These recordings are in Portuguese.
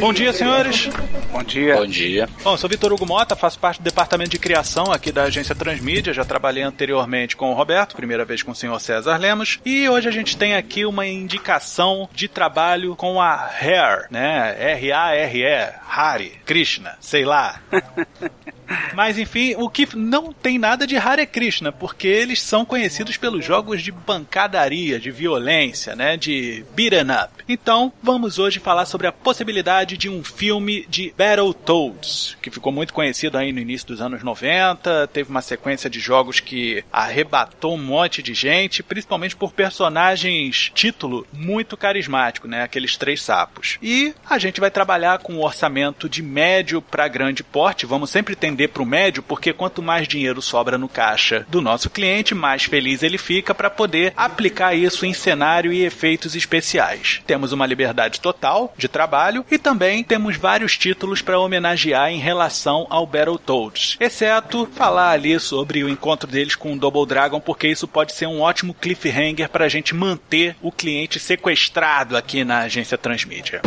Bom dia, senhores. Bom dia. Bom dia. Bom, eu sou Vitor Hugo Mota, faço parte do departamento de criação aqui da agência Transmídia. Já trabalhei anteriormente com o Roberto, primeira vez com o senhor César Lemos. E hoje a gente tem aqui uma indicação de trabalho com a Hair, né? R-A-R-E, Hari, Krishna, sei lá. Mas enfim, o que não tem nada de Hare Krishna, porque eles são conhecidos pelos jogos de pancadaria, de violência, né, de beaten up. Então, vamos hoje falar sobre a possibilidade de um filme de Battletoads, que ficou muito conhecido aí no início dos anos 90, teve uma sequência de jogos que arrebatou um monte de gente, principalmente por personagens título muito carismático, né, aqueles três sapos. E a gente vai trabalhar com um orçamento de médio para grande porte, vamos sempre tender para o médio, porque quanto mais dinheiro sobra no caixa do nosso cliente, mais feliz ele fica para poder aplicar isso em cenário e efeitos especiais. Temos uma liberdade total de trabalho e também temos vários títulos para homenagear em relação ao Battletoads, exceto falar ali sobre o encontro deles com o Double Dragon, porque isso pode ser um ótimo cliffhanger para a gente manter o cliente sequestrado aqui na agência Transmídia.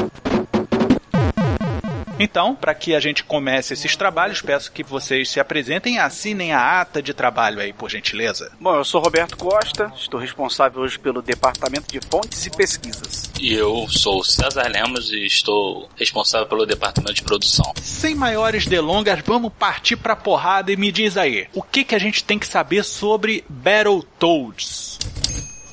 Então, para que a gente comece esses trabalhos, peço que vocês se apresentem e assinem a ata de trabalho aí, por gentileza. Bom, eu sou Roberto Costa, estou responsável hoje pelo Departamento de Fontes e Pesquisas. E eu sou o César Lemos e estou responsável pelo Departamento de Produção. Sem maiores delongas, vamos partir pra porrada e me diz aí, o que, que a gente tem que saber sobre Battletoads?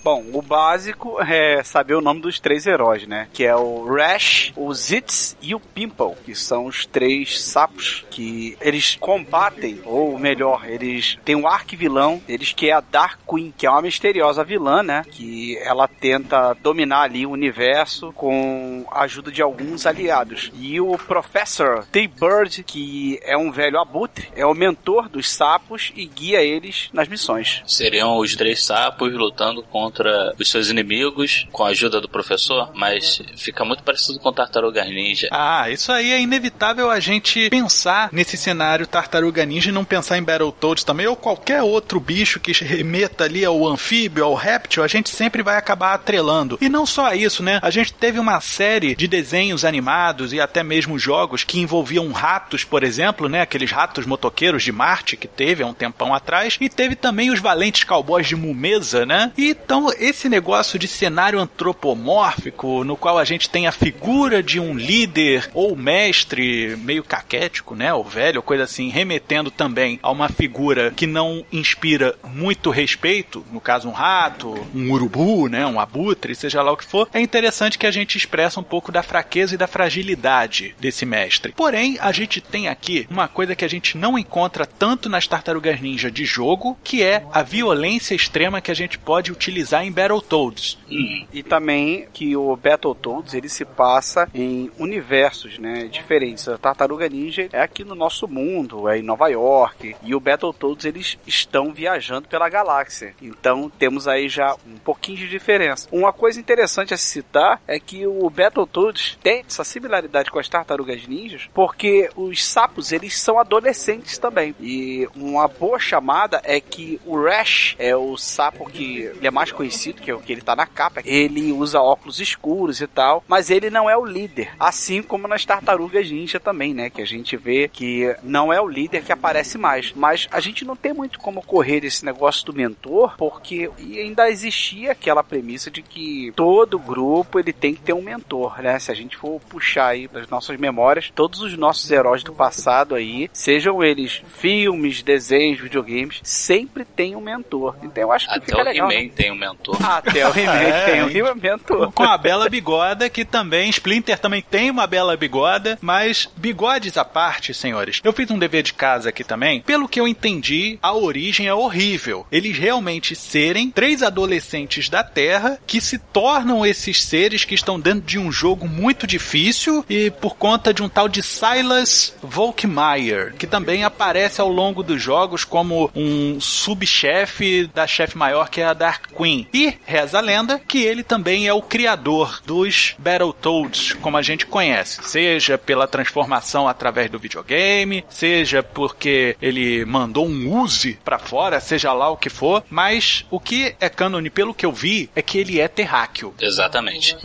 Bom, o básico é saber o nome dos três heróis, né? Que é o Rash, o Zitz e o Pimple, que são os três sapos que eles combatem, ou melhor, eles têm um arquivilão deles que é a Dark Queen, que é uma misteriosa vilã, né? Que ela tenta dominar ali o universo com a ajuda de alguns aliados. E o Professor T-Bird, que é um velho abutre, é o mentor dos sapos e guia eles nas missões. Seriam os três sapos lutando contra os seus inimigos com a ajuda do professor, mas fica muito parecido com Tartaruga Ninja. Ah, isso aí é inevitável a gente pensar nesse cenário Tartaruga Ninja e não pensar em Battletoads também, ou qualquer outro bicho que remeta ali ao anfíbio, ao réptil, a gente sempre vai acabar atrelando. E não só isso, né? A gente teve uma série de desenhos animados e até mesmo jogos que envolviam ratos, por exemplo, né? Aqueles ratos motoqueiros de Marte que teve há um tempão atrás, e teve também os valentes cowboys de Mumeza, né? E então esse negócio de cenário antropomórfico, no qual a gente tem a figura de um líder ou mestre meio caquético, né, ou velho, coisa assim, remetendo também a uma figura que não inspira muito respeito, no caso um rato, um urubu, né, um abutre, seja lá o que for, é interessante que a gente expressa um pouco da fraqueza e da fragilidade desse mestre. Porém, a gente tem aqui uma coisa que a gente não encontra tanto nas tartarugas ninja de jogo, que é a violência extrema que a gente pode utilizar em Battletoads. Hum. E também que o Battletoads ele se passa em universos, né, diferentes. A Tartaruga Ninja é aqui no nosso mundo, é em Nova York, e o Battletoads eles estão viajando pela galáxia. Então temos aí já um pouquinho de diferença. Uma coisa interessante a se citar é que o Battletoads tem essa similaridade com as Tartarugas Ninjas, porque os sapos eles são adolescentes também. E uma boa chamada é que o Rash é o sapo que ele é mais conhecido, que é o que ele tá na capa. Ele usa óculos escuros e tal, mas ele não é o líder. Assim como nas Tartarugas Ninja também, né? Que a gente vê que não é o líder que aparece mais. Mas a gente não tem muito como correr esse negócio do mentor, porque ainda existia aquela premissa de que todo grupo ele tem que ter um mentor, né? Se a gente for puxar aí das nossas memórias, todos os nossos heróis do passado aí, sejam eles filmes, desenhos, videogames, sempre tem um mentor. Então eu acho que Até fica o legal. Né? tem um mentor. Até o remake É, tem um hein? mentor. Com a Bela Bigoda, que também, Splinter também tem uma Bela Bigoda, mas bigodes à parte, senhores. Eu fiz um dever de casa aqui também. Pelo que eu entendi, a origem é horrível. Eles realmente serem três adolescentes da Terra que se tornam esses seres que estão dentro de um jogo muito difícil e por conta de um tal de Silas Volkmeier, que também aparece ao longo dos jogos como um subchefe da chefe maior que é a Dark Queen. E reza a lenda que ele também é o criador dos Battletoads, como a gente conhece, seja pela transformação através do videogame, seja porque ele mandou um Uzi pra fora, seja lá o que for, mas o que é cânone pelo que eu vi é que ele é terráqueo. Exatamente.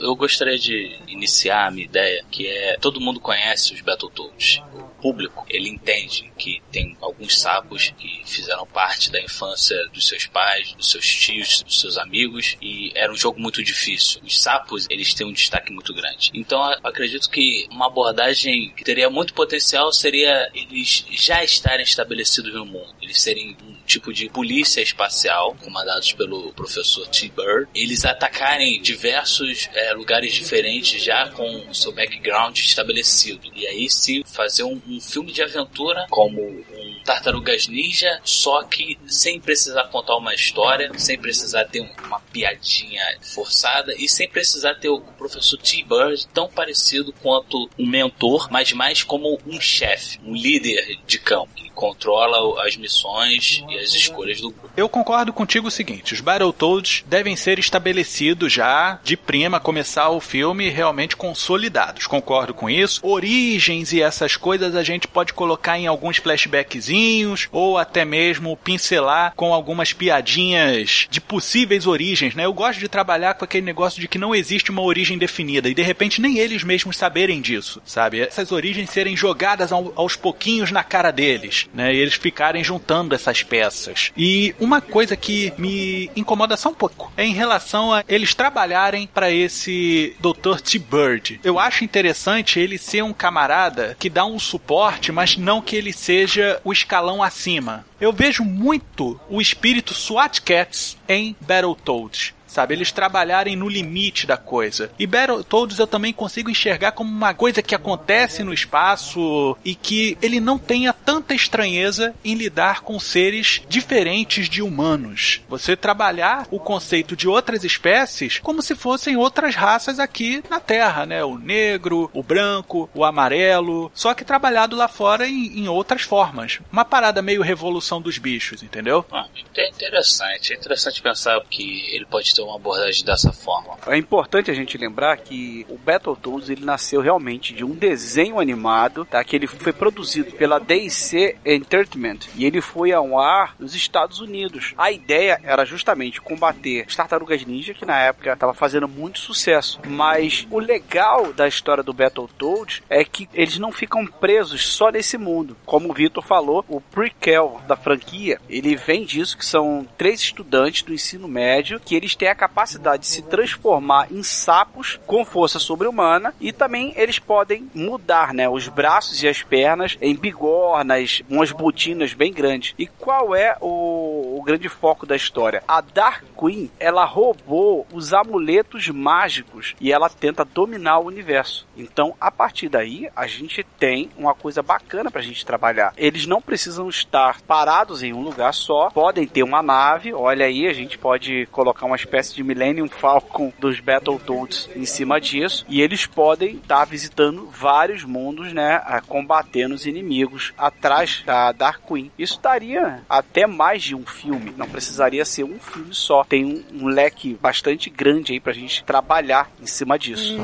Eu gostaria de iniciar a minha ideia, que é todo mundo conhece os Battletoads. O público, ele entende que tem alguns sapos que fizeram parte da infância dos seus pais, dos seus tios, dos seus amigos e era um jogo muito difícil. Os sapos, eles têm um destaque muito grande. Então, acredito que uma abordagem que teria muito potencial seria eles já estarem estabelecidos no mundo. Eles serem um tipo de polícia espacial, comandados pelo professor T-Bird. Eles atacarem diversos é, lugares diferentes já com o seu background estabelecido. E aí sim fazer um, um filme de aventura como um Tartarugas Ninja, só que sem precisar contar uma história, sem precisar ter um- uma piadinha forçada e sem precisar ter o professor T-Bird tão parecido quanto um mentor, mas mais como um chefe, um líder de campo controla as missões e as escolhas do grupo. Eu concordo contigo o seguinte: os Battletoads devem ser estabelecidos já de prima, começar o filme realmente consolidados. Concordo com isso. Origens e essas coisas a gente pode colocar em alguns flashbackzinhos ou até mesmo pincelar com algumas piadinhas de possíveis origens, né? Eu gosto de trabalhar com aquele negócio de que não existe uma origem definida e de repente nem eles mesmos saberem disso, sabe? Essas origens serem jogadas ao- aos pouquinhos na cara deles, né? E eles ficarem juntando essas peças. E uma coisa que me incomoda só um pouco é em relação a eles trabalharem para esse Dr. T-Bird. Eu acho interessante ele ser um camarada que dá um suporte, mas não que ele seja o escalão acima. Eu vejo muito o espírito SWAT Cats em Battletoads. Sabe, eles trabalharem no limite da coisa. E Battletoads eu também consigo enxergar como uma coisa que acontece no espaço e que ele não tenha tanta estranheza em lidar com seres diferentes de humanos. Você trabalhar o conceito de outras espécies como se fossem outras raças aqui na Terra, né? O negro, o branco, o amarelo, só que trabalhado lá fora em, em outras formas. Uma parada meio revolução dos bichos, entendeu? Ah, é interessante, é interessante pensar que ele pode uma abordagem dessa forma. É importante a gente lembrar que o Battletoads ele nasceu realmente de um desenho animado, tá? Que ele foi produzido pela DC Entertainment e ele foi ao ar nos Estados Unidos. A ideia era justamente combater as tartarugas ninja, que na época estava fazendo muito sucesso. Mas o legal da história do Battletoads é que eles não ficam presos só nesse mundo. Como o Vitor falou, o prequel da franquia, ele vem disso que são três estudantes do ensino médio que eles têm a capacidade de se transformar em sapos com força sobre-humana e também eles podem mudar, né, os braços e as pernas em bigornas, umas botinas bem grandes. E qual é o, o grande foco da história? A Dark Queen, ela roubou os amuletos mágicos e ela tenta dominar o universo. Então, a partir daí, a gente tem uma coisa bacana pra gente trabalhar. Eles não precisam estar parados em um lugar só, podem ter uma nave. Olha aí, a gente pode colocar uma espécie de Millennium Falcon dos Battletoads em cima disso. E eles podem estar visitando vários mundos, né? Combatendo os inimigos atrás da Dark Queen. Isso daria até mais de um filme. Não precisaria ser um filme só. Tem um, um leque bastante grande aí pra gente trabalhar em cima disso.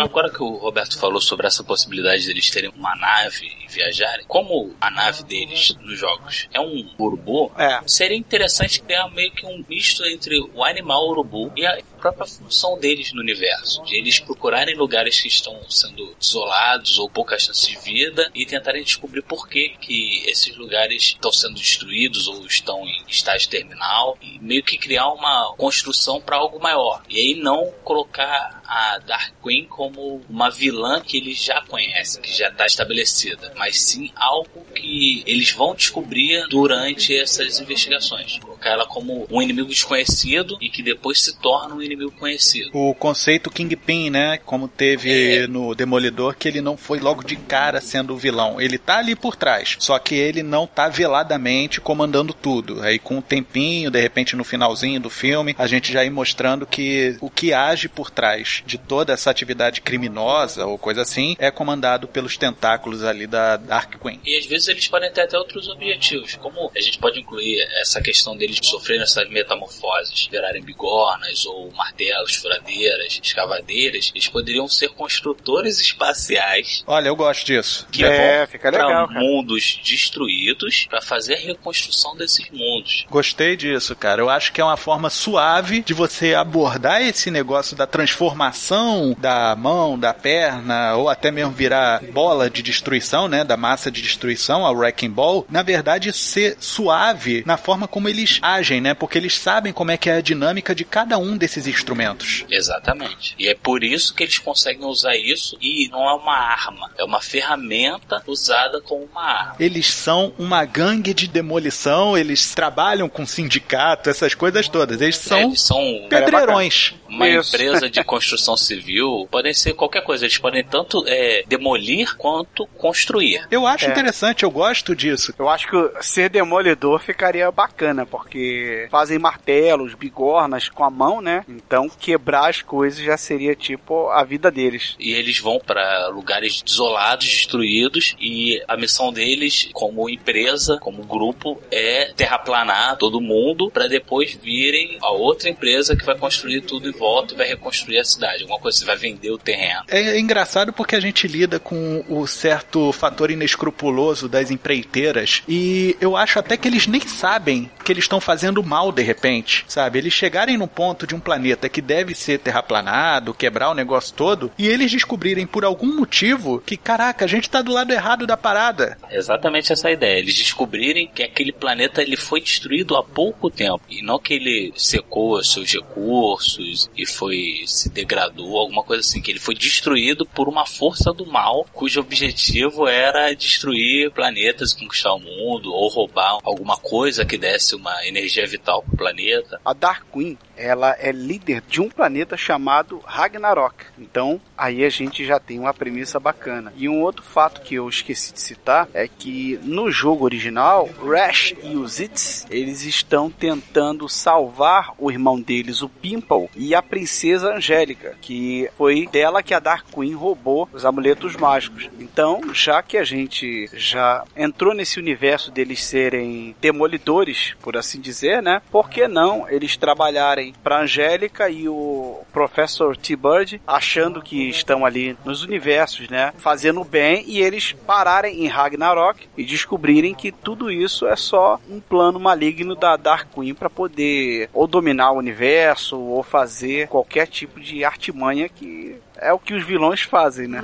Agora que o Roberto falou sobre essa possibilidade deles terem uma nave e viajarem, como a nave deles nos jogos é um urubu, É. seria interessante criar meio que um misto entre o animal urubu e a própria função deles no universo. De eles procurarem lugares que estão sendo desolados ou pouca chance de vida e tentarem descobrir por que, que esses lugares estão sendo destruídos ou estão em estágio terminal e meio que criar uma construção para algo maior. E aí não colocar a Dark Queen como uma vilã que eles já conhecem, que já está estabelecida, mas sim algo que eles vão descobrir durante essas investigações. Colocar ela como um inimigo desconhecido e que depois se torna um inimigo conhecido. O conceito Kingpin, né? Como teve é. no Demolidor, que ele não foi logo de cara sendo o vilão. Ele tá ali por trás, só que ele não tá veladamente comandando tudo. Aí com o tempinho, de repente no finalzinho do filme, a gente já ir mostrando que o que age por trás de toda essa atividade criminosa ou coisa assim é comandado pelos tentáculos ali da Dark Queen. E às vezes eles podem ter até outros objetivos, como a gente pode incluir essa questão deles sofrerem essas metamorfoses, virarem bigornas ou martelos, furadeiras, escavadeiras, eles poderiam ser construtores espaciais. Olha, eu gosto disso. Que é, vão fica legal, pra mundos destruídos para fazer a reconstrução desses mundos. Gostei disso, cara. Eu acho que é uma forma suave de você abordar esse negócio da transformação da mão, da perna, ou até mesmo virar bola de destruição, né? Da massa de destruição, a Wrecking Ball. Na verdade, ser suave na forma como eles agem, né? Porque eles sabem como é que é a dinâmica de cada um desses instrumentos. Exatamente. E é por isso que eles conseguem usar isso e não é uma arma, é uma ferramenta usada como uma arma. Eles são uma gangue de demolição, eles trabalham com sindicato, essas coisas todas. Eles são, é, eles são pedreirões. Uma isso. empresa de construção civil podem ser qualquer coisa. Eles podem tanto é, demolir quanto construir. Eu acho é. interessante, eu gosto disso. Eu acho que ser demolidor ficaria bacana, porque fazem martelos, bigornas com a mão, né? Então quebrar as coisas já seria tipo a vida deles. E eles vão para lugares desolados, destruídos, e a missão deles, como empresa, como grupo, é terraplanar todo mundo para depois virem a outra empresa que vai construir tudo em volta e vai reconstruir a cidade. Alguma coisa você vai vender o terreno. É engraçado porque a gente lida com o certo fator inescrupuloso das empreiteiras e eu acho até que eles nem sabem que eles estão fazendo mal de repente, sabe? Eles chegarem no ponto de um planeta que deve ser terraplanado, quebrar o negócio todo, e eles descobrirem por algum motivo que, caraca, a gente tá do lado errado da parada. Exatamente essa ideia. Eles descobrirem que aquele planeta ele foi destruído há pouco tempo e não que ele secou seus recursos e foi se degradou, alguma coisa assim, que ele foi destruído por uma força do mal cujo objetivo era destruir planetas, conquistar o mundo ou roubar alguma coisa que desse uma energia vital pro planeta. A Dark Queen ela é líder de um planeta chamado Ragnarok. Então, aí a gente já tem uma premissa bacana. E um outro fato que eu esqueci de citar é que no jogo original, Rash e os Zitz, eles estão tentando salvar o irmão deles, o Pimple, e a princesa Angélica, que foi dela que a Dark Queen roubou os amuletos mágicos. Então, já que a gente já entrou nesse universo deles serem demolidores, por assim dizer, né? Por que não eles trabalharem para Angélica e o Professor T-Bird achando que estão ali nos universos, né? Fazendo bem e eles pararem em Ragnarok e descobrirem que tudo isso é só um plano maligno da Dark Queen para poder ou dominar o universo ou fazer qualquer tipo de artimanha que é o que os vilões fazem, né?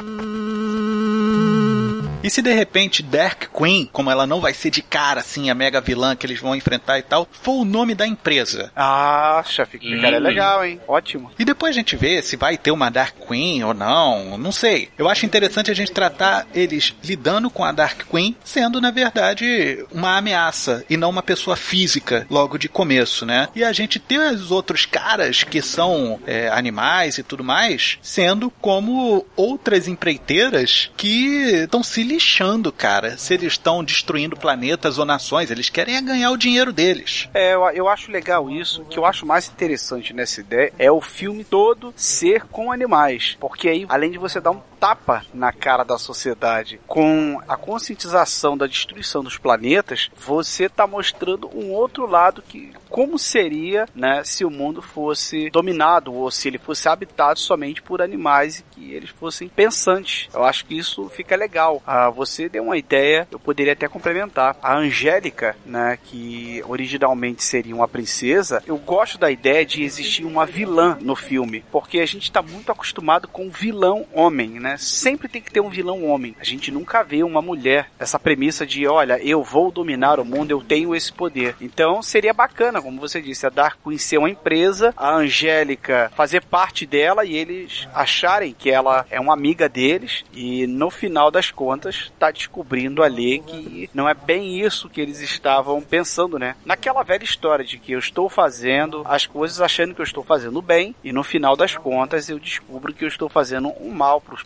E se de repente Dark Queen, como ela não vai ser de cara assim, a mega vilã que eles vão enfrentar e tal, for o nome da empresa? Ah, chefe, que hum. cara é legal, hein? Ótimo. E depois a gente vê se vai ter uma Dark Queen ou não, não sei. Eu acho interessante a gente tratar eles lidando com a Dark Queen sendo, na verdade, uma ameaça e não uma pessoa física logo de começo, né? E a gente ter os outros caras que são é, animais e tudo mais sendo como outras empreiteiras que estão se lixando, cara, se eles estão destruindo planetas ou nações. Eles querem é ganhar o dinheiro deles. É, eu, eu acho legal isso. O que eu acho mais interessante nessa ideia é o filme todo ser com animais. Porque aí, além de você dar um tapa na cara da sociedade com a conscientização da destruição dos planetas, você está mostrando um outro lado que como seria, né, se o mundo fosse dominado ou se ele fosse habitado somente por animais e que eles fossem pensantes. Eu acho que isso fica legal. Ah, você deu uma ideia, eu poderia até complementar. A Angélica, né, que originalmente seria uma princesa, eu gosto da ideia de existir uma vilã no filme, porque a gente está muito acostumado com vilão homem, né? Né? Sempre tem que ter um vilão homem. A gente nunca vê uma mulher. Essa premissa de, olha, eu vou dominar o mundo, eu tenho esse poder. Então seria bacana, como você disse, a Dark Queen ser uma empresa, a Angélica fazer parte dela e eles acharem que ela é uma amiga deles e no final das contas tá descobrindo ali que não é bem isso que eles estavam pensando, né? Naquela velha história de que eu estou fazendo as coisas achando que eu estou fazendo bem e no final das contas eu descubro que eu estou fazendo um mal para os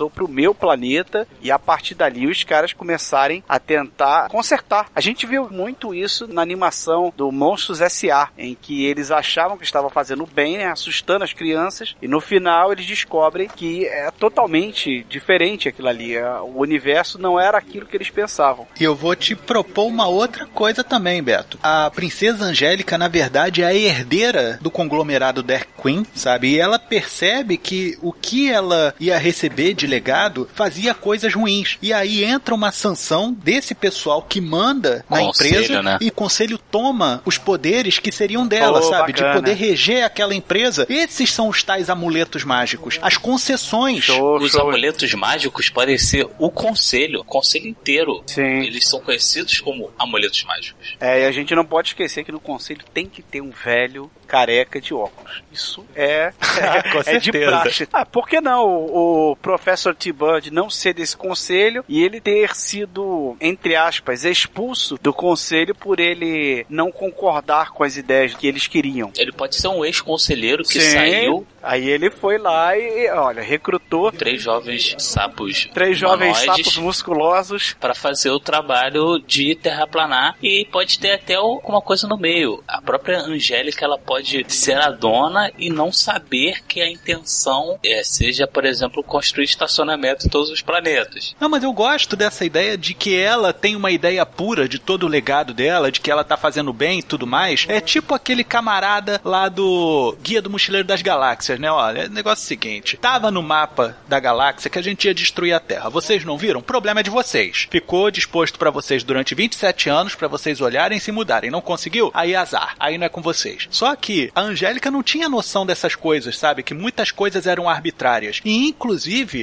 ou para o meu planeta e a partir dali os caras começarem a tentar consertar. A gente viu muito isso na animação do Monstros S.A., em que eles achavam que estavam fazendo bem, né, assustando as crianças e no final eles descobrem que é totalmente diferente aquilo ali. É, o universo não era aquilo que eles pensavam. E eu vou te propor uma outra coisa também, Beto. A princesa Angélica, na verdade, é a herdeira do conglomerado Dark Queen, sabe? E ela percebe que o que ela ia receber de legado fazia coisas ruins. E aí entra uma sanção desse pessoal que manda na conselho, empresa né? e o conselho toma os poderes que seriam dela, oh, sabe? Bacana. De poder reger aquela empresa. Esses são os tais amuletos mágicos. As concessões. Show, os show. amuletos mágicos podem ser o conselho, o conselho inteiro. Sim. Eles são conhecidos como amuletos mágicos. É, e a gente não pode esquecer que no conselho tem que ter um velho careca de óculos. Isso é, é, é de praxe. Ah, por que não o, o Professor T-Bird não ser desse conselho e ele ter sido, entre aspas, expulso do conselho por ele não concordar com as ideias que eles queriam? Ele pode ser um ex-conselheiro que Sim. saiu. Aí ele foi lá e, olha, recrutou três jovens sapos. Três jovens sapos musculosos para fazer o trabalho de terraplanar e pode ter até alguma coisa no meio. A própria Angélica ela pode pode ser a dona e não saber que a intenção é, seja, por exemplo, construir estacionamento em todos os planetas. Não, mas eu gosto dessa ideia de que ela tem uma ideia pura de todo o legado dela, de que ela tá fazendo bem e tudo mais. É tipo aquele camarada lá do Guia do Mochileiro das Galáxias, né? Olha, negócio é o seguinte: tava no mapa da galáxia que a gente ia destruir a Terra. Vocês não viram? O problema é de vocês. Ficou disposto para vocês durante 27 anos para vocês olharem e se mudarem. Não conseguiu? Aí azar. Aí não é com vocês. Só que a Angélica não tinha noção dessas coisas, sabe? Que muitas coisas eram arbitrárias. E, inclusive,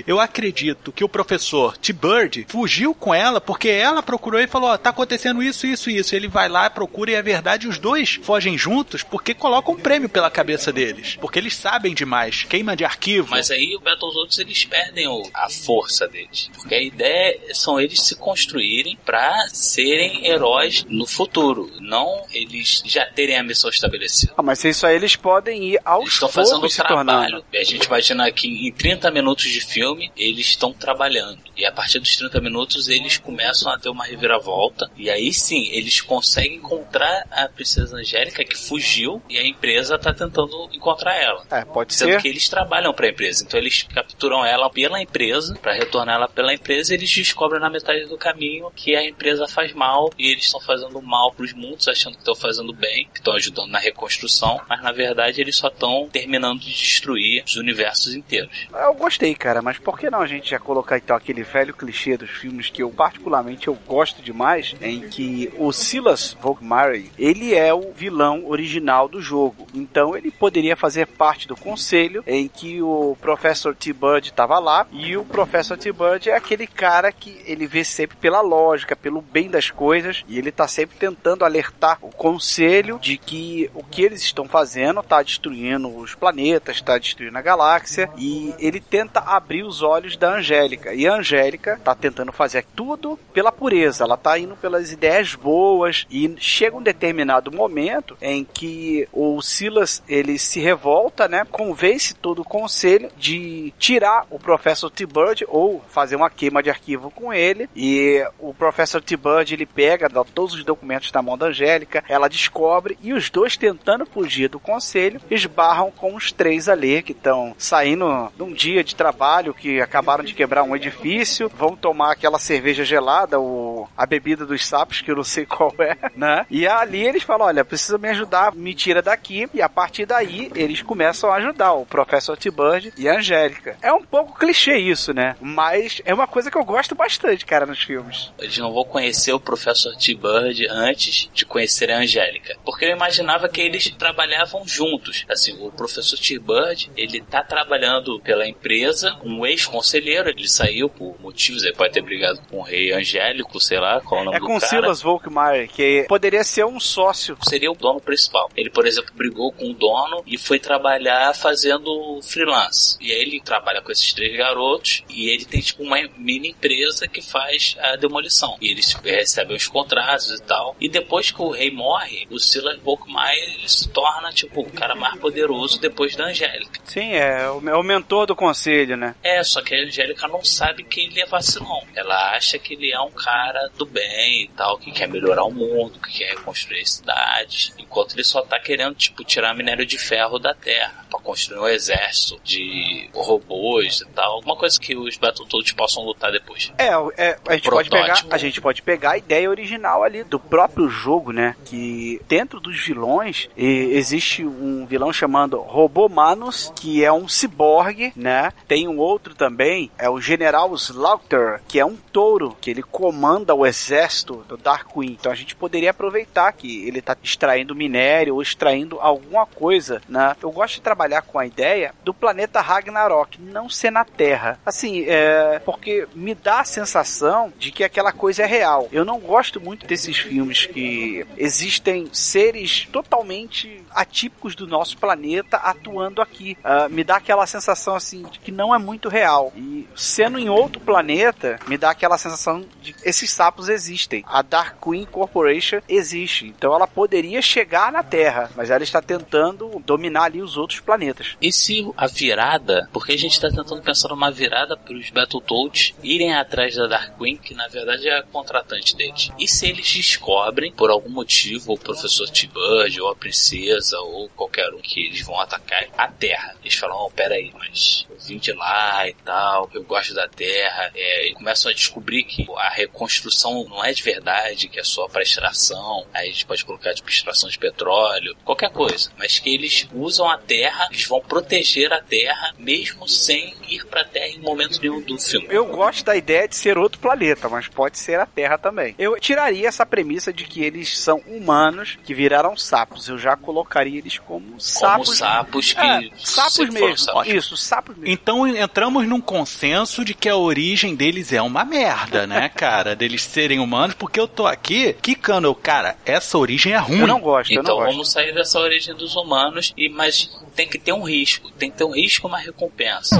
eu acredito que o professor T-Bird fugiu com ela porque ela procurou e falou: Ó, oh, tá acontecendo isso, isso e isso. Ele vai lá, procura e é verdade, os dois fogem juntos porque colocam um prêmio pela cabeça deles. Porque eles sabem demais. Queima de arquivo. Mas aí o Battletoads eles perdem a força deles. Porque a ideia são eles se construírem para serem heróis no futuro. Não eles já terem a missão estabelecida. Ah, mas isso aí eles podem ir aos Estão fazendo o trabalho. A gente imagina que em 30 minutos de filme eles estão trabalhando. E a partir dos 30 minutos eles começam a ter uma reviravolta. E aí sim, eles conseguem encontrar a princesa Angélica que fugiu e a empresa está tentando encontrar ela. É, pode Sendo ser. que eles trabalham para a empresa. Então eles capturam ela pela empresa, para retornar ela pela empresa, eles descobrem na metade do caminho que a empresa faz mal e eles estão fazendo mal para os mundos, achando que estão fazendo bem, que estão ajudando na reconstrução, mas na verdade eles só estão terminando de destruir os universos inteiros. Eu gostei, cara, mas por que não a gente já colocar então aquele velho clichê dos filmes que eu particularmente eu gosto demais, em que o Silas Volkmary, ele é o vilão original do jogo. Então ele poderia fazer parte do conselho em que o Professor T-Bud estava lá e o Professor T-Bud é aquele cara que ele vê sempre pela lógica, pelo bem das coisas e ele está sempre tentando alertar o conselho de que o que eles estão fazendo está destruindo os planetas, está destruindo a galáxia e ele tenta abrir os olhos da Angélica. E a Angélica está tentando fazer tudo pela pureza, ela está indo pelas ideias boas e chega um determinado momento em que o Silas ele se revolta, né? Convence todo o conselho de tirar o Professor T-Bird ou fazer uma queima de arquivo com ele e o Professor T-Bird ele pega dá todos os documentos na mão da Angélica, ela descobre e os dois tentando fugir do conselho esbarram com os três ali que estão saindo de um dia de trabalho que acabaram de quebrar um edifício, vão tomar aquela cerveja gelada, o, a bebida dos sapos, que eu não sei qual é, né? E ali eles falam: olha, precisa me ajudar, me tira daqui. E a partir daí eles começam a ajudar o Professor T-Bird e a Angélica. É um pouco clichê isso, né? Mas é uma coisa que eu gosto bastante, cara, nos filmes. Eles não vão conhecer o Professor T-Bird antes de conhecer a Angélica. Porque eu imaginava que eles trabalhavam juntos. Assim, o Professor T-Bird, ele tá trabalhando pela empresa um ex-conselheiro, ele saiu por motivos, ele pode ter brigado com o rei Angélico, sei lá, qual é o nome é do com cara. Silas Volkmar, que poderia ser um sócio. Seria o dono principal. Ele, por exemplo, brigou com o dono e foi trabalhar fazendo freelance. E aí ele trabalha com esses três garotos e ele tem tipo uma mini empresa que faz a demolição. E eles recebem os contratos e tal. E depois que o rei morre, o Silas Volkmar ele se torna tipo o cara mais poderoso depois da Angélica. Sim, é o, é o mentor do conselho, né? É, só que a Angélica não sabe que ele é vacilão. Ela acha que ele é um cara do bem e tal, que quer melhorar o mundo, que quer reconstruir cidades, enquanto ele só tá querendo, tipo, tirar minério de ferro da Terra para construir um exército de robôs e tal, alguma coisa que os Battletoads possam lutar depois. É, é a, gente pode pegar, a gente pode pegar a ideia original ali do próprio jogo, né? Que dentro dos vilões existe um vilão chamado Robomanos, que é um ciborgue, né? Tem um outro também, é o General Slaughter, que é um touro, que ele comanda o exército do Dark Queen. Então a gente poderia aproveitar que ele tá extraindo minério ou extraindo alguma coisa, né? Eu gosto de trabalhar com a ideia do planeta Ragnarok não ser na Terra. Assim, é porque me dá a sensação de que aquela coisa é real. Eu não gosto muito desses filmes que existem seres totalmente atípicos do nosso planeta atuando aqui. Uh, me dá aquela sensação assim de que não é muito real. E sendo em outro planeta, me dá aquela sensação de que esses sapos existem. A Dark Queen Corporation existe. Então ela poderia chegar na Terra, mas ela está tentando dominar ali os outros planetas. E se a virada, porque a gente está tentando pensar numa virada para os Battletoads irem atrás da Dark Queen, que na verdade é a contratante deles. E se eles descobrem, por algum motivo, o professor T-Bird ou a princesa ou qualquer um que eles vão atacar a Terra. Eles falam, oh, pera aí, mas de lá e tal, eu gosto da Terra. É, e começam a descobrir que a reconstrução não é de verdade, que é só para extração. Aí a gente pode colocar tipo extração de petróleo, qualquer coisa. Mas que eles usam a Terra, eles vão proteger a Terra mesmo sem ir para a Terra em momento nenhum do filme. Eu gosto da ideia de ser outro planeta, mas pode ser a Terra também. Eu tiraria essa premissa de que eles são humanos que viraram sapos. Eu já colocaria eles como sapos. Como sapos que. É, sapos mesmo. Sapos. Isso, sapos mesmo. Então entramos num consenso de que a origem deles é uma merda, né, cara? Deles serem humanos, porque eu tô aqui quicando. Cara, essa origem é ruim. Eu não gosto. Então não vamos gosto. sair dessa origem dos humanos, e mas tem que ter um risco. Tem que ter um risco e uma recompensa.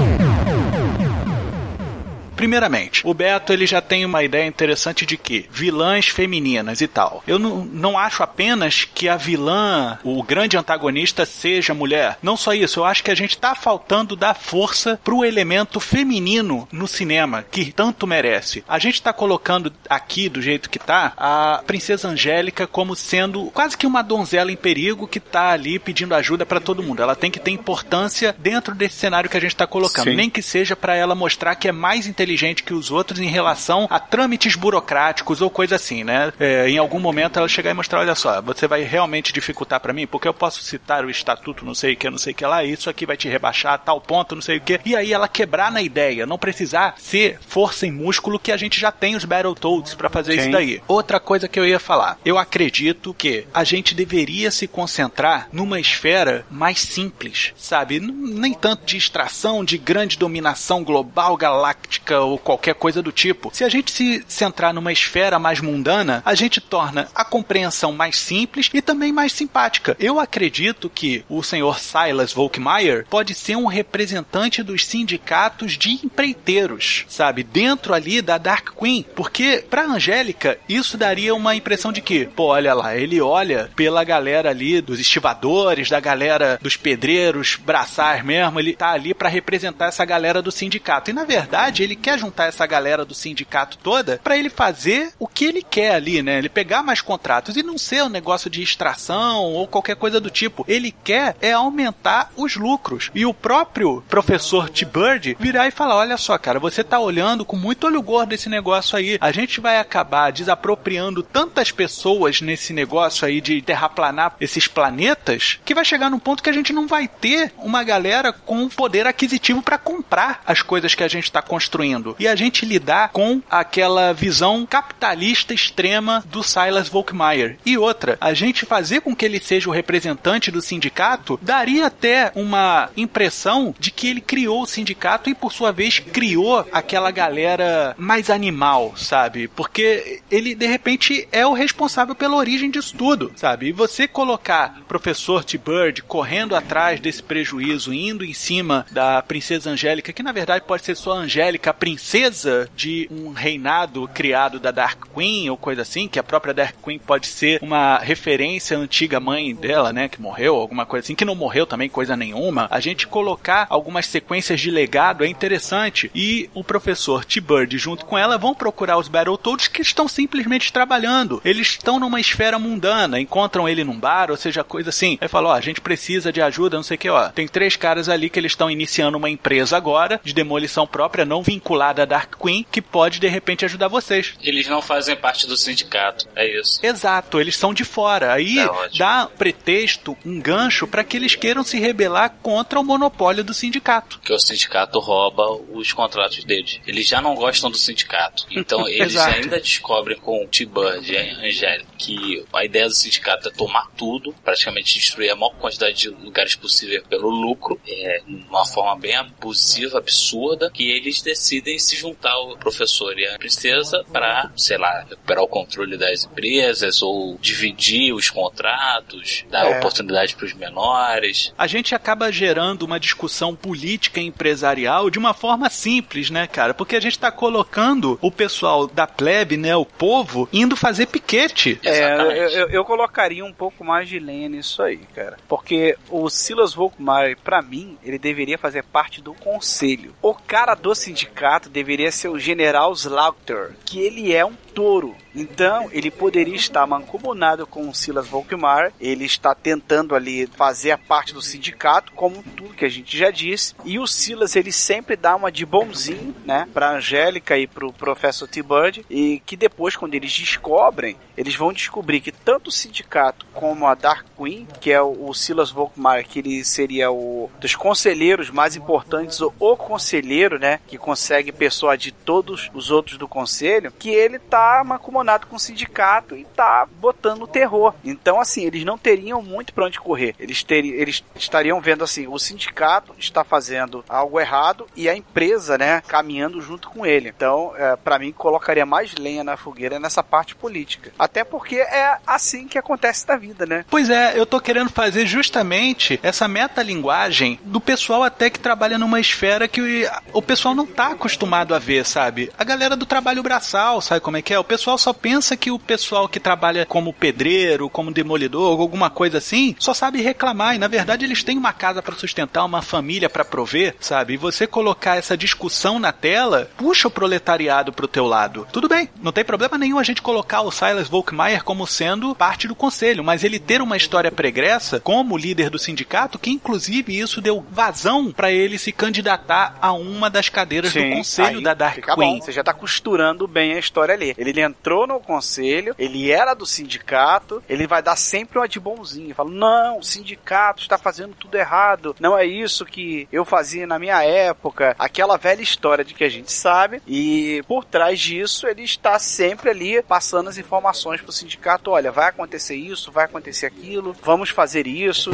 Primeiramente, o Beto ele já tem uma ideia interessante de que vilãs femininas e tal. Eu não, não acho apenas que a vilã, o grande antagonista, seja mulher. Não só isso, eu acho que a gente tá faltando dar força pro elemento feminino no cinema, que tanto merece. A gente tá colocando aqui, do jeito que tá, a Princesa Angélica como sendo quase que uma donzela em perigo que tá ali pedindo ajuda para todo mundo. Ela tem que ter importância dentro desse cenário que a gente tá colocando. Sim. Nem que seja para ela mostrar que é mais inteligente que os outros em relação a trâmites burocráticos ou coisa assim, né? É, em algum momento ela chegar e mostrar, olha só, você vai realmente dificultar para mim, porque eu posso citar o estatuto não sei o que, não sei o que lá, isso aqui vai te rebaixar a tal ponto, não sei o que. E aí ela quebrar na ideia, não precisar ser força em músculo que a gente já tem os Battletoads para fazer isso daí. Outra coisa que eu ia falar, eu acredito que a gente deveria se concentrar numa esfera mais simples, sabe? Nem tanto de extração, de grande dominação global, galáctica ou qualquer coisa do tipo. Se a gente se centrar numa esfera mais mundana, a gente torna a compreensão mais simples e também mais simpática. Eu acredito que o senhor Silas Volkmeier pode ser um representante dos sindicatos de empreiteiros, sabe? Dentro ali da Dark Queen. Porque pra Angélica, isso daria uma impressão de que, pô, olha lá, ele olha pela galera ali dos estivadores, da galera dos pedreiros, braçais mesmo, ele tá ali pra representar essa galera do sindicato. E na verdade, ele quer juntar essa galera do sindicato toda pra ele fazer o que ele quer ali, né? Ele pegar mais contratos e não ser um negócio de extração ou qualquer coisa do tipo. Ele quer é aumentar os lucros. E o próprio professor T-Bird virar e falar: olha só, cara, você tá olhando com muito olho gordo esse negócio aí. A gente vai acabar desapropriando tantas pessoas nesse negócio aí de terraplanar esses planetas que vai chegar num ponto que a gente não vai ter uma galera com poder aquisitivo pra comprar as coisas que a gente tá construindo. E a gente lidar com aquela visão capitalista extrema do Silas Volkmeier. E outra, a gente fazer com que ele seja o representante do sindicato daria até uma impressão de que ele criou o sindicato e, por sua vez, criou aquela galera mais animal, sabe? Porque ele, de repente, é o responsável pela origem disso tudo, sabe? E você colocar professor T-Bird correndo atrás desse prejuízo, indo em cima da princesa Angélica, que na verdade pode ser só Angélica, a princesa de um reinado criado da Dark Queen ou coisa assim, que a própria Dark Queen pode ser uma referência à antiga mãe dela, né, que morreu, alguma coisa assim, que não morreu também coisa nenhuma. A gente colocar algumas sequências de legado é interessante e o professor T-Bird junto com ela vão procurar os Battletoads que estão simplesmente trabalhando. Eles estão numa esfera mundana, encontram ele num bar, ou seja, coisa assim. Aí fala, ó, a gente precisa de ajuda, não sei o que, ó. Tem três caras ali que eles estão iniciando uma empresa agora de demolição própria, não vinculada à Dark Queen, que pode de repente ajudar vocês. Eles não fazem parte do sindicato, é isso. Exato, eles são de fora. Aí É dá pretexto, um gancho para que eles queiram se rebelar contra o monopólio do sindicato. Que o sindicato rouba os contratos deles. Eles já não gostam do sindicato. Então eles ainda descobrem com o T-Bird e a Angélica que a ideia do sindicato é tomar tudo, praticamente destruir a maior quantidade de lugares possível pelo lucro, é, uma forma bem abusiva, absurda, que eles decidem se juntar ao professor e a princesa para, sei lá, recuperar o controle das empresas ou dividir os contratos, dar É. oportunidade para os menores. A gente acaba gerando uma discussão política e empresarial de uma forma simples, né, cara? Porque a gente tá colocando o pessoal da plebe, né, o povo, indo fazer piquete. É, eu, eu- eu colocaria um pouco mais de lenha nisso aí, cara. Porque o Silas Volkmar, pra mim, ele deveria fazer parte do conselho. O cara do sindicato deveria ser o General Slaughter, que ele é um touro. Então, ele poderia estar mancomunado com o Silas Volkmar. Ele está tentando ali fazer a parte do sindicato, como tudo que a gente já disse. E o Silas, ele sempre dá uma de bonzinho, né? Pra Angélica e pro Professor T-Bird. E que depois, quando eles descobrem, eles vão descobrir que tanto o sindicato como a Dark Queen, que é o, Silas Volkmar, que ele seria o dos conselheiros mais importantes, o, o conselheiro, né? Que consegue persuadir todos os outros do conselho, que ele tá mancomunado com o sindicato e tá botando terror. Então, assim, eles não teriam muito pra onde correr. Eles, teriam, eles estariam vendo assim, o sindicato está fazendo algo errado e a empresa, né, caminhando junto com ele. Então, é, para mim, colocaria mais lenha na fogueira nessa parte política. Até porque é assim que acontece na vida, né? Pois é, eu tô querendo fazer justamente essa metalinguagem do pessoal até que trabalha numa esfera que o pessoal não tá acostumado a ver, sabe? A galera do trabalho braçal, sabe como é que é? O pessoal só pensa que o pessoal que trabalha como pedreiro, como demolidor, alguma coisa assim, só sabe reclamar e na verdade eles têm uma casa para sustentar, uma família para prover, sabe? E você colocar essa discussão na tela, puxa o proletariado pro teu lado. Tudo bem, não tem problema nenhum a gente colocar o Silas Volkmeier como sendo parte do conselho, mas ele ter uma história pregressa como líder do sindicato, que inclusive isso deu vazão para ele se candidatar a uma das cadeiras do conselho da Dark Queen. Bom. Você já tá costurando bem a história ali. Ele entrou no conselho, ele era do sindicato, ele vai dar sempre uma de bonzinho. Fala, não, o sindicato está fazendo tudo errado, não é isso que eu fazia na minha época. Aquela velha história de que a gente sabe, e por trás disso ele está sempre ali passando as informações pro sindicato, olha, vai acontecer isso, vai acontecer aquilo, vamos fazer isso.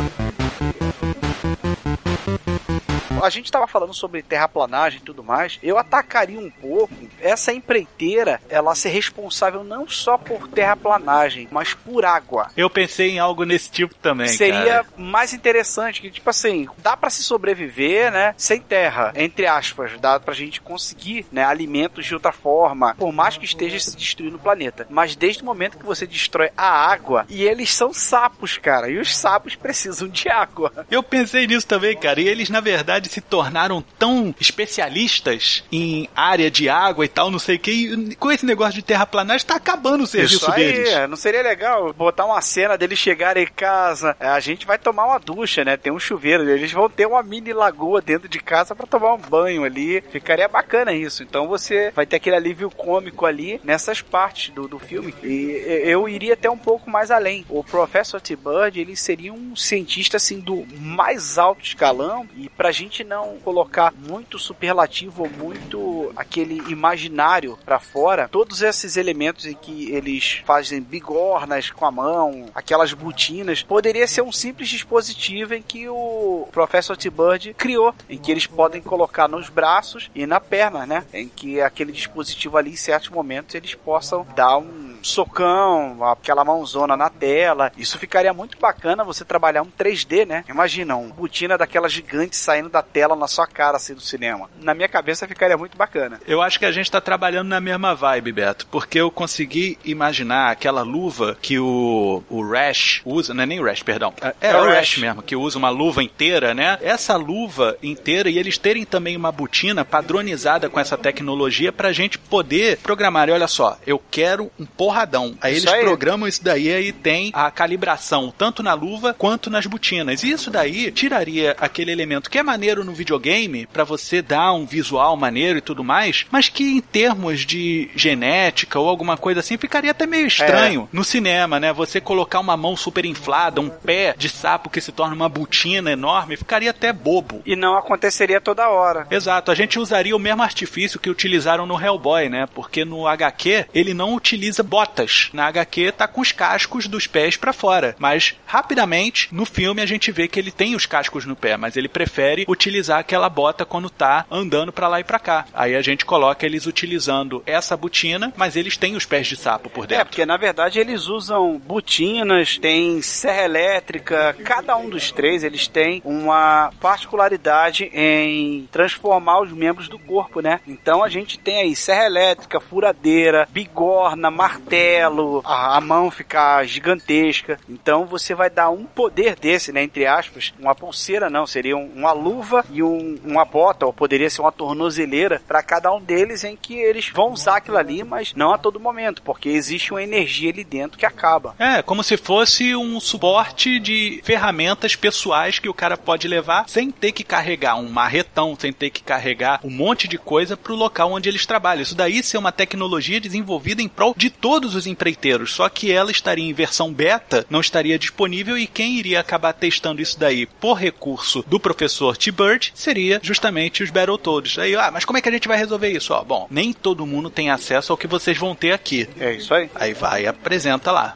A gente estava falando sobre terraplanagem e tudo mais. Eu atacaria um pouco essa empreiteira, ela ser responsável não só por terraplanagem, mas por água. Eu pensei em algo nesse tipo também, Seria cara. mais interessante que, tipo assim, dá para se sobreviver, né, sem terra, entre aspas, dá pra gente conseguir, né, alimentos de outra forma, por mais que esteja se destruindo o planeta. Mas desde o momento que você destrói a água, e eles são sapos, cara, e os sapos precisam de água. Eu pensei nisso também, cara. E eles, na verdade, se tornaram tão especialistas em área de água e tal, não sei o que. E com esse negócio de terraplanagem, tá acabando o serviço Isso aí, deles. não seria legal botar uma cena deles chegarem em casa, é, a gente vai tomar uma ducha, né? Tem um chuveiro, eles vão ter uma mini lagoa dentro de casa para tomar um banho ali. Ficaria bacana isso. Então você vai ter aquele alívio cômico ali nessas partes do, do filme. E eu iria até um pouco mais além. O Professor T-Bird, ele seria um cientista assim do mais alto escalão e pra gente gente não colocar muito superlativo ou muito aquele imaginário para fora, todos esses elementos em que eles fazem bigornas com a mão, aquelas botinas, poderia ser um simples dispositivo em que o Professor T-Bird criou, em que eles podem colocar nos braços e na perna, né? Em que aquele dispositivo ali, em certos momentos, eles possam dar um socão, aquela mãozona na tela. Isso ficaria muito bacana você trabalhar um 3D, né? Imagina, um botina daquela gigante saindo da tela na sua cara, assim, do cinema. Na minha cabeça ficaria muito bacana. Eu acho que a gente tá trabalhando na mesma vibe, Beto, porque eu consegui imaginar aquela luva que o, o Rash usa, não é nem o Rash, perdão, é, é, é o Rash. Rash mesmo, que usa uma luva inteira, né? Essa luva inteira e eles terem também uma botina padronizada com essa tecnologia pra gente poder programar. E olha só, eu quero um porradão. Aí isso eles aí. programam isso daí e tem a calibração tanto na luva quanto nas botinas. E isso daí tiraria aquele elemento que é maneiro no videogame para você dar um visual maneiro e tudo mais, mas que em termos de genética ou alguma coisa assim ficaria até meio estranho é. no cinema, né? Você colocar uma mão super inflada, um pé de sapo que se torna uma botina enorme, ficaria até bobo. E não aconteceria toda hora. Exato, a gente usaria o mesmo artifício que utilizaram no Hellboy, né? Porque no HQ ele não utiliza botas. Na HQ tá com os cascos dos pés para fora, mas rapidamente no filme a gente vê que ele tem os cascos no pé, mas ele prefere utilizar aquela bota quando tá andando para lá e para cá. Aí a gente coloca eles utilizando essa botina, mas eles têm os pés de sapo por dentro. É, porque na verdade eles usam botinas, tem serra elétrica, cada um dos três eles têm uma particularidade em transformar os membros do corpo, né? Então a gente tem aí serra elétrica, furadeira, bigorna, martelo, a, a mão ficar gigantesca. Então você vai dar um poder desse, né? Entre aspas, uma pulseira não, seria um, uma luva e um, uma bota, ou poderia ser uma tornozeleira para cada um deles em que eles vão usar aquilo ali, mas não a todo momento, porque existe uma energia ali dentro que acaba. É, como se fosse um suporte de ferramentas pessoais que o cara pode levar sem ter que carregar um marretão, sem ter que carregar um monte de coisa pro local onde eles trabalham. Isso daí ser uma tecnologia desenvolvida em prol de todos os empreiteiros, só que ela estaria em versão beta, não estaria disponível e quem iria acabar testando isso daí por recurso do professor T-Bird seria justamente os Battletoads. Aí, ah, mas como é que a gente vai resolver isso? Ó, bom, nem todo mundo tem acesso ao que vocês vão ter aqui. É isso aí. Aí vai e apresenta lá.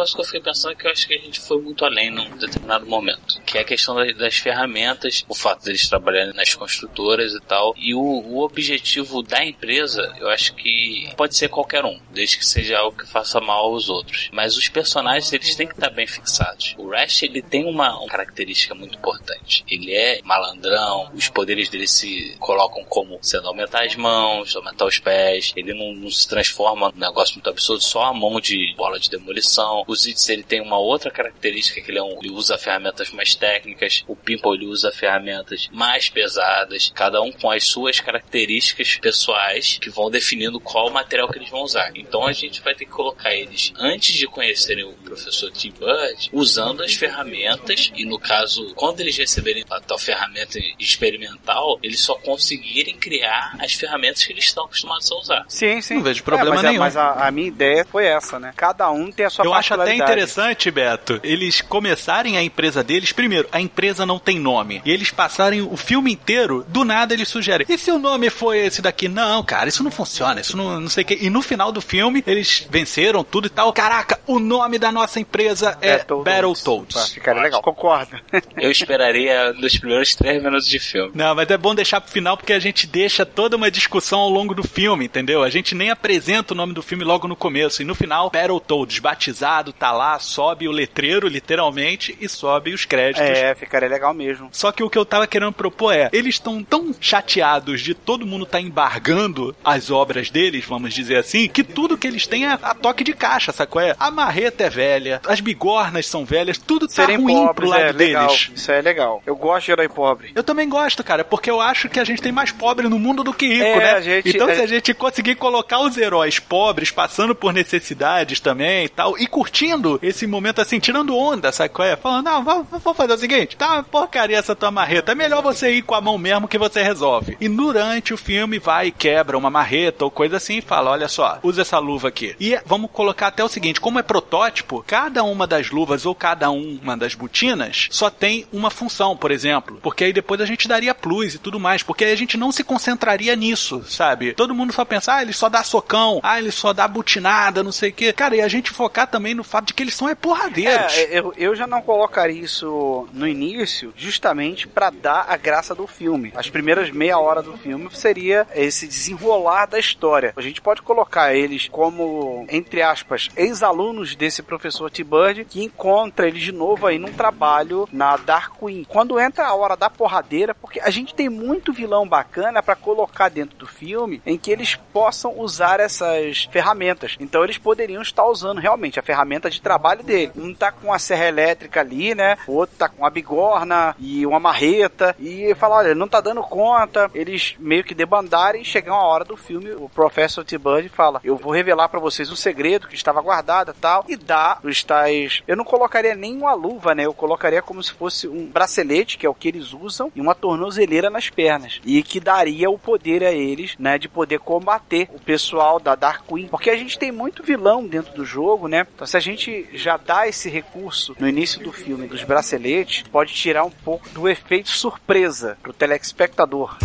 Negócio que eu fiquei pensando é que eu acho que a gente foi muito além num determinado momento. Que é a questão das, ferramentas, o fato deles trabalharem nas construtoras e tal. E o, o, objetivo da empresa, eu acho que pode ser qualquer um, desde que seja algo que faça mal aos outros. Mas os personagens, eles têm que estar bem fixados. O Rash, ele tem uma, uma característica muito importante. Ele é malandrão, os poderes dele se colocam como sendo aumentar as mãos, aumentar os pés. Ele não, não se transforma num negócio muito absurdo, só a mão de bola de demolição. O Zitz ele tem uma outra característica que ele, é um, ele usa ferramentas mais técnicas, o Pimple ele usa ferramentas mais pesadas, cada um com as suas características pessoais que vão definindo qual material que eles vão usar. Então a gente vai ter que colocar eles antes de conhecerem o professor Tim Bud, usando as ferramentas e no caso, quando eles receberem a tal ferramenta experimental, eles só conseguirem criar as ferramentas que eles estão acostumados a usar. Sim, sim. Não vejo problema é, mas nenhum. É, mas a, a, minha ideia foi essa, né? Cada um tem a sua Eu acho até interessante, Beto, eles começarem a empresa deles. Primeiro, a empresa não tem nome. E eles passarem o filme inteiro, do nada eles sugerem. E se o nome foi esse daqui? Não, cara, isso não funciona. Isso não, não sei o que. E no final do filme, eles venceram tudo e tal. Caraca, o nome da nossa empresa é Battletoads. Ah, ficaria legal. Concordo. Eu esperaria nos primeiros três minutos de filme. Não, mas é bom deixar pro final porque a gente deixa toda uma discussão ao longo do filme, entendeu? A gente nem apresenta o nome do filme logo no começo. E no final, Battletoads, batizado, tá lá, sobe o letreiro, literalmente, e sobe os créditos. É, ficaria legal mesmo. Só que o que eu tava querendo propor é, eles estão tão chateados de todo mundo tá embargando as obras deles, vamos dizer assim, que tudo que eles têm é a toque de caixa, sacou? É, a marreta é velha, as bigornas são velhas, tudo tá Serem ruim pobres, pro lado é, legal. deles. Isso é legal. Eu gosto de herói pobre. Eu também gosto, cara, porque eu acho que a gente tem mais pobre no mundo do que rico, é, né? Gente, então, se a gente conseguir colocar os heróis pobres passando por necessidades também e tal, e curtir curtindo esse momento assim, tirando onda, sabe qual é? Falando, não, vamos fazer o seguinte, tá uma porcaria essa tua marreta, é melhor você ir com a mão mesmo que você resolve. E durante o filme vai e quebra uma marreta ou coisa assim e fala, olha só, usa essa luva aqui. E vamos colocar até o seguinte, como é protótipo, cada uma das luvas ou cada uma das botinas só tem uma função, por exemplo, porque aí depois a gente daria plus e tudo mais, porque aí a gente não se concentraria nisso, sabe? Todo mundo só pensa, ah, ele só dá socão, ah, ele só dá butinada, não sei o quê. Cara, e a gente focar também no fato de que eles são é porradeiros. É, eu, eu já não colocaria isso no início, justamente para dar a graça do filme. As primeiras meia hora do filme seria esse desenrolar da história. A gente pode colocar eles como, entre aspas, ex-alunos desse professor T-Bird que encontra eles de novo aí num trabalho na Dark Queen. Quando entra a hora da porradeira, porque a gente tem muito vilão bacana para colocar dentro do filme em que eles possam usar essas ferramentas. Então eles poderiam estar usando realmente a ferramenta de trabalho dele. Um tá com a serra elétrica ali, né? O outro tá com a bigorna e uma marreta e fala, olha, não tá dando conta. Eles meio que debandarem e chegar uma hora do filme, o Professor T-Bird fala, eu vou revelar para vocês um segredo que estava guardado tal, e dá os tais... Eu não colocaria nem uma luva, né? Eu colocaria como se fosse um bracelete, que é o que eles usam, e uma tornozeleira nas pernas. E que daria o poder a eles, né? De poder combater o pessoal da Dark Queen. Porque a gente tem muito vilão dentro do jogo, né? Então se a gente já dá esse recurso no início do filme dos braceletes, pode tirar um pouco do efeito surpresa pro telespectador.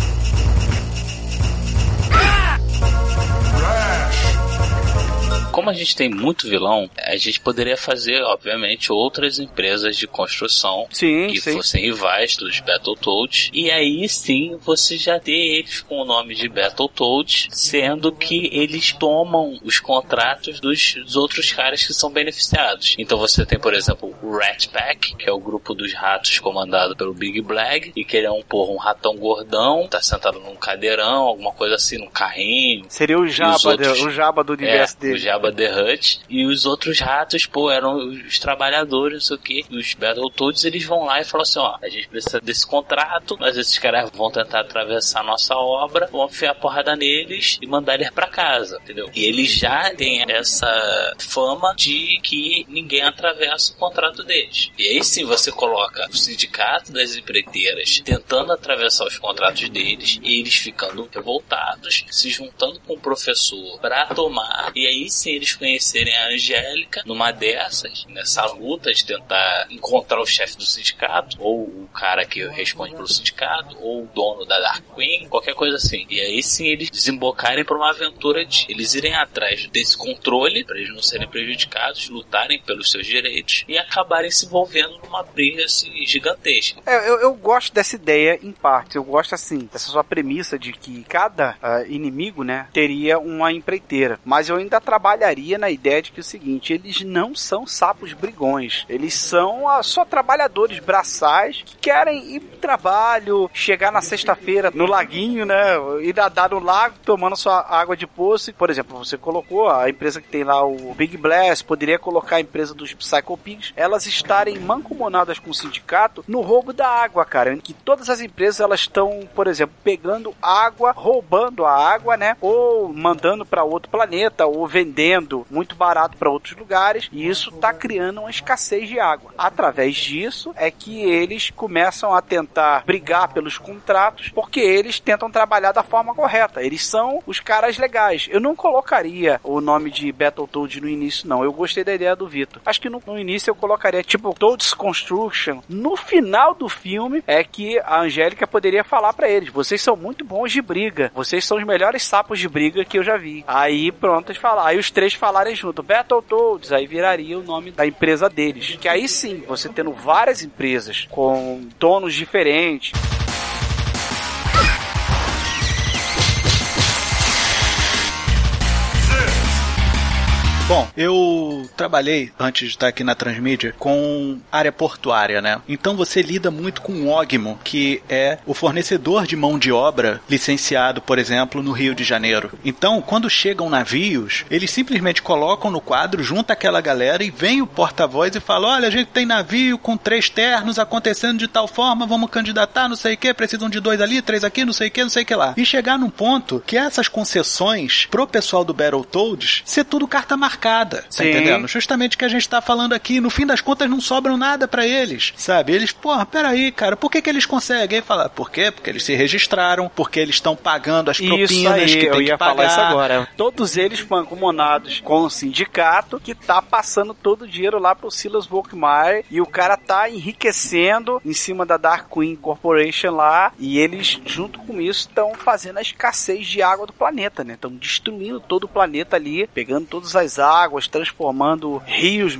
Como a gente tem muito vilão, a gente poderia fazer, obviamente, outras empresas de construção sim, que sim. fossem rivais dos Battletoads. E aí sim você já ter eles com o nome de Battletoads, sendo que eles tomam os contratos dos, dos outros caras que são beneficiados. Então você tem, por exemplo, o Rat Pack, que é o grupo dos ratos comandado pelo Big Black, e que ele é um, porra, um ratão gordão, tá sentado num cadeirão, alguma coisa assim, num carrinho. Seria o Jabba, outros, o Jabba do universo é, dele. O Jabba the Hutt. E os outros ratos, pô, eram os trabalhadores, não sei o que. Os Battletoads, eles vão lá e falam assim, ó, a gente precisa desse contrato, mas esses caras vão tentar atravessar a nossa obra, vão enfiar a porrada neles e mandar eles pra casa, entendeu? E eles já têm essa fama de que ninguém atravessa o contrato deles. E aí sim você coloca o sindicato das empreiteiras tentando atravessar os contratos deles e eles ficando revoltados, se juntando com o professor para tomar. E aí sim eles conhecerem a Angélica numa dessas, nessa luta de tentar encontrar o chefe do sindicato, ou o cara que responde pelo sindicato, ou o dono da Dark Queen, qualquer coisa assim. E aí sim eles desembocarem para uma aventura de eles irem atrás desse controle, para eles não serem prejudicados, lutarem pelos seus direitos e acabarem se envolvendo numa briga assim, gigantesca. É, eu, eu gosto dessa ideia em parte. Eu gosto assim, dessa sua premissa de que cada uh, inimigo, né, teria uma empreiteira. Mas eu ainda trabalharia na ideia de que é o seguinte, eles não são sapos brigões. Eles são uh, só trabalhadores braçais que querem ir pro trabalho, chegar na sexta-feira no laguinho, né, ir nadar no lago tomando sua água de poço. Por exemplo, você colocou a empresa que tem lá o Big Blast, poderia colocar a empresa dos Psycho Pigs, elas estarem mancomunadas com o sindicato no roubo da água, cara. Em que todas as empresas elas estão, por exemplo, pegando água, roubando a água, né? Ou mandando para outro planeta, ou vendendo muito barato para outros lugares. E isso tá criando uma escassez de água. Através disso é que eles começam a tentar brigar pelos contratos, porque eles tentam trabalhar da forma correta. Eles são os caras legais. Eu não colocaria o nome de Battletoads no início, não. Eu gostei da ideia do Vitor. Acho que no, no início eu colocaria tipo Toads Construction. No final do filme é que a Angélica poderia falar para eles: vocês são muito bons de briga, vocês são os melhores sapos de briga que eu já vi. Aí pronto, eles falar. Aí os três falarem junto, Battletoads, aí viraria o nome da empresa deles. Que aí sim, você tendo várias empresas com donos diferentes. Bom, eu trabalhei, antes de estar aqui na Transmídia, com área portuária, né? Então você lida muito com o Ogmo, que é o fornecedor de mão de obra licenciado, por exemplo, no Rio de Janeiro. Então, quando chegam navios, eles simplesmente colocam no quadro, junta aquela galera e vem o porta-voz e fala: olha, a gente tem navio com três ternos acontecendo de tal forma, vamos candidatar, não sei o que, precisam de dois ali, três aqui, não sei o que, não sei o que lá. E chegar num ponto que essas concessões pro pessoal do Battletoads ser tudo carta marcada marcada. Tá Sim. entendendo? Justamente o que a gente tá falando aqui. No fim das contas, não sobram nada pra eles, sabe? Eles, porra, peraí, cara, por que, que eles conseguem? Aí fala, por quê? Porque eles se registraram, porque eles estão pagando as propinas Isso aí, que eu tem ia que pagar. falar isso agora. Todos eles mancomunados com o sindicato que tá passando todo o dinheiro lá pro Silas Volkmar e o cara tá enriquecendo em cima da Dark Queen Corporation lá e eles, junto com isso, estão fazendo a escassez de água do planeta, né? Estão destruindo todo o planeta ali, pegando todas as águas, transformando rios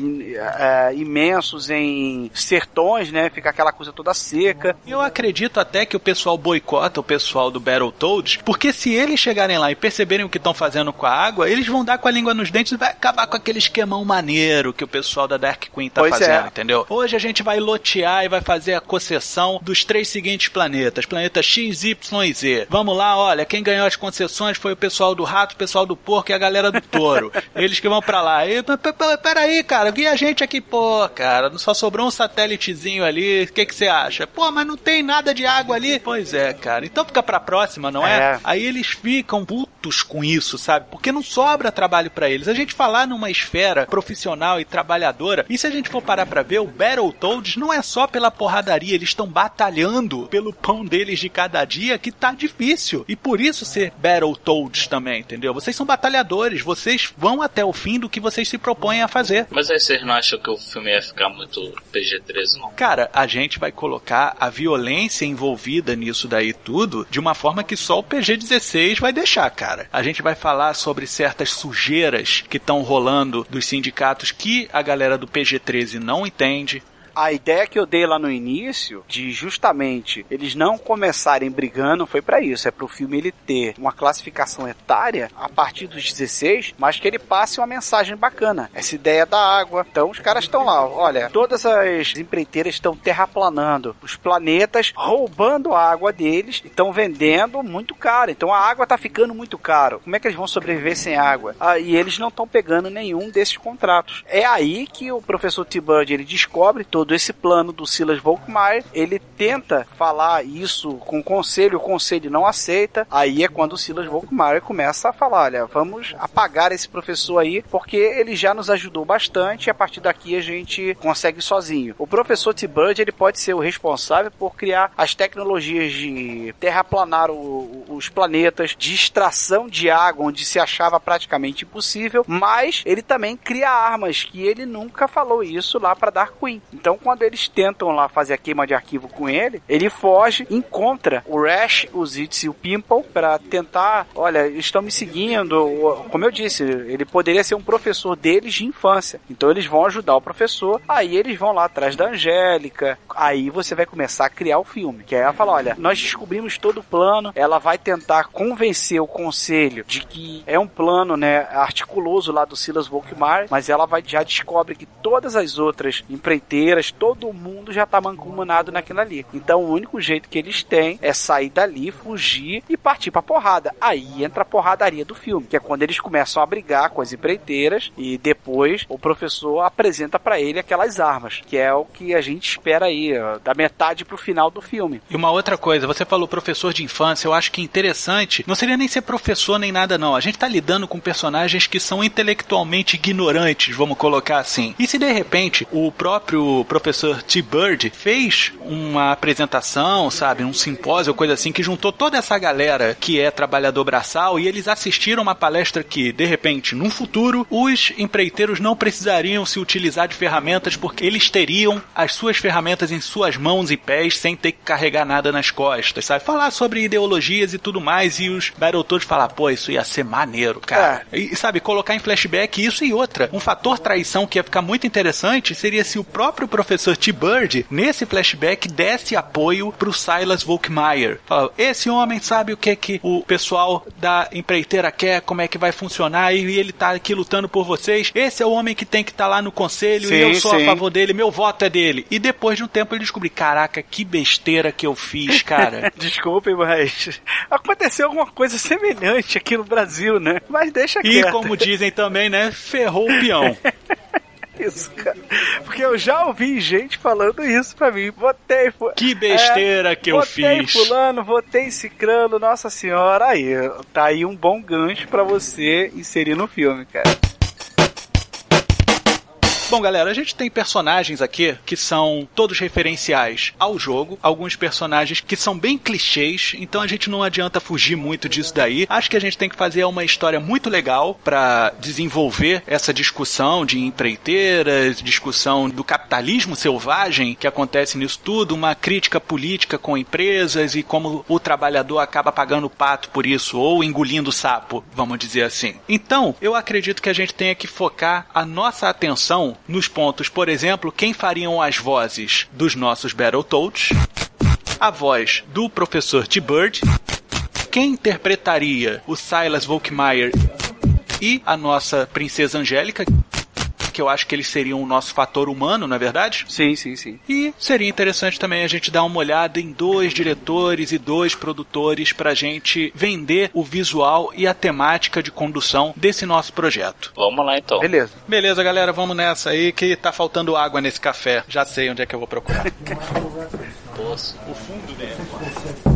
é, imensos em sertões, né? Fica aquela coisa toda seca. Eu acredito até que o pessoal boicota o pessoal do Battletoads, porque se eles chegarem lá e perceberem o que estão fazendo com a água, eles vão dar com a língua nos dentes e vai acabar com aquele esquemão maneiro que o pessoal da Dark Queen tá Pois fazendo, é. entendeu? Hoje a gente vai lotear e vai fazer a concessão dos três seguintes planetas, planeta X, Y e Z. Vamos lá, olha, quem ganhou as concessões foi o pessoal do rato, o pessoal do porco e a galera do touro. eles que vão pra lá. E, p- p- peraí, cara, e a gente aqui, pô, cara, só sobrou um satélitezinho ali, o que que você acha? Pô, mas não tem nada de água ali. Pois é, cara, então fica pra próxima, não é? É. Aí eles ficam putos com isso, sabe? Porque não sobra trabalho pra eles. A gente falar numa esfera profissional e trabalhadora, e se a gente for parar pra ver, o Battletoads não é só pela porradaria, eles estão batalhando pelo pão deles de cada dia que tá difícil. E por isso ser Battletoads também, entendeu? Vocês são batalhadores, vocês vão até o fim do que vocês se propõem a fazer. Mas aí vocês não acham que o filme ia ficar muito PG-13, não? Cara, a gente vai colocar a violência envolvida nisso daí tudo de uma forma que só o PG-16 vai deixar, cara. A gente vai falar sobre certas sujeiras que estão rolando dos sindicatos que a galera do PG-13 não entende. A ideia que eu dei lá no início, de justamente eles não começarem brigando, foi pra isso. É pro filme ele ter uma classificação etária a partir dos 16, mas que ele passe uma mensagem bacana. Essa ideia da água. Então os caras estão lá, olha, todas as empreiteiras estão terraplanando os planetas, roubando a água deles e estão vendendo muito caro. Então a água tá ficando muito caro. Como é que eles vão sobreviver sem água? Ah, e eles não estão pegando nenhum desses contratos. É aí que o professor T-Bird ele descobre todo esse plano do Silas Volkmar. Ele tenta falar isso com o conselho, o conselho não aceita. Aí é quando o Silas Volkmar começa a falar: olha, vamos apagar esse professor aí, porque ele já nos ajudou bastante e a partir daqui a gente consegue sozinho. O professor T-Bird ele pode ser o responsável por criar as tecnologias de terraplanar o- os planetas, de extração de água, onde se achava praticamente impossível, mas ele também cria armas, que ele nunca falou isso lá para Dark Queen. Então, quando eles tentam lá fazer a queima de arquivo com ele, ele foge, encontra o Rash, o Zitz e o Pimple para tentar, olha, estão me seguindo, como eu disse, ele poderia ser um professor deles de infância. Então eles vão ajudar o professor, aí eles vão lá atrás da Angélica, aí você vai começar a criar o filme, que aí ela fala, olha, nós descobrimos todo o plano, ela vai tentar convencer o conselho de que é um plano, né, articuloso lá do Silas Volkmar, mas ela vai já descobre que todas as outras empreiteiras, todo mundo já tá mancomunado naquilo ali. Então o único jeito que eles têm é sair dali, fugir e partir pra porrada. Aí entra a porradaria do filme, que é quando eles começam a brigar com as empreiteiras e depois o professor apresenta pra ele aquelas armas, que é o que a gente espera aí, da metade pro final do filme. E uma outra coisa, você falou professor de infância, eu acho que interessante, não seria nem ser professor nem nada não, a gente tá lidando com personagens que são intelectualmente ignorantes, vamos colocar assim. E se de repente o próprio professor T. Bird fez uma apresentação, sabe, um simpósio, coisa assim, que juntou toda essa galera que é trabalhador braçal e eles assistiram uma palestra que, de repente, num futuro, os empreiteiros não precisariam se utilizar de ferramentas porque eles teriam as suas ferramentas em suas mãos e pés sem ter que carregar nada nas costas, sabe? Falar sobre ideologias e tudo mais e os Battletoads falar, pô, isso ia ser maneiro, cara. E, sabe, colocar em flashback isso e outra. Um fator traição que ia ficar muito interessante seria se o próprio professor T-Bird, nesse flashback, desse apoio pro Silas Volkmeier. Fala, esse homem sabe o que que o pessoal da empreiteira quer, como é que vai funcionar e ele tá aqui lutando por vocês. Esse é o homem que tem que estar tá lá no conselho Sim, e eu sou sim. a favor dele, meu voto é dele. E depois de um tempo ele descobri, caraca, que besteira que eu fiz, cara. Desculpem, mas aconteceu alguma coisa semelhante aqui no Brasil, né? Mas deixa E quieto. como dizem também, né, ferrou o peão. isso, cara. Porque eu já ouvi gente falando isso pra mim. Votei. Que besteira que eu votei fiz. fulano, votei cicrano, nossa senhora. Aí, tá aí um bom gancho pra você inserir no filme, cara. Bom, galera, a gente tem personagens aqui que são todos referenciais ao jogo, alguns personagens que são bem clichês, então a gente não adianta fugir muito disso daí. Acho que a gente tem que fazer uma história muito legal para desenvolver essa discussão de empreiteiras, discussão do capitalismo selvagem que acontece nisso tudo, uma crítica política com empresas e como o trabalhador acaba pagando pato por isso ou engolindo sapo, vamos dizer assim. Então, eu acredito que a gente tenha que focar a nossa atenção nos pontos, por exemplo, quem fariam as vozes dos nossos Battletoads, a voz do professor T-Bird, quem interpretaria o Silas Volkmeier e a nossa princesa Angélica, que eu acho que eles seriam o nosso fator humano, não é verdade? Sim, sim, sim. E seria interessante também a gente dar uma olhada em dois diretores e dois produtores para a gente vender o visual e a temática de condução desse nosso projeto. Vamos lá então. Beleza. Beleza, galera, vamos nessa aí que tá faltando água nesse café. Já sei onde é que eu vou procurar. Poço. o fundo dele.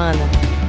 semana.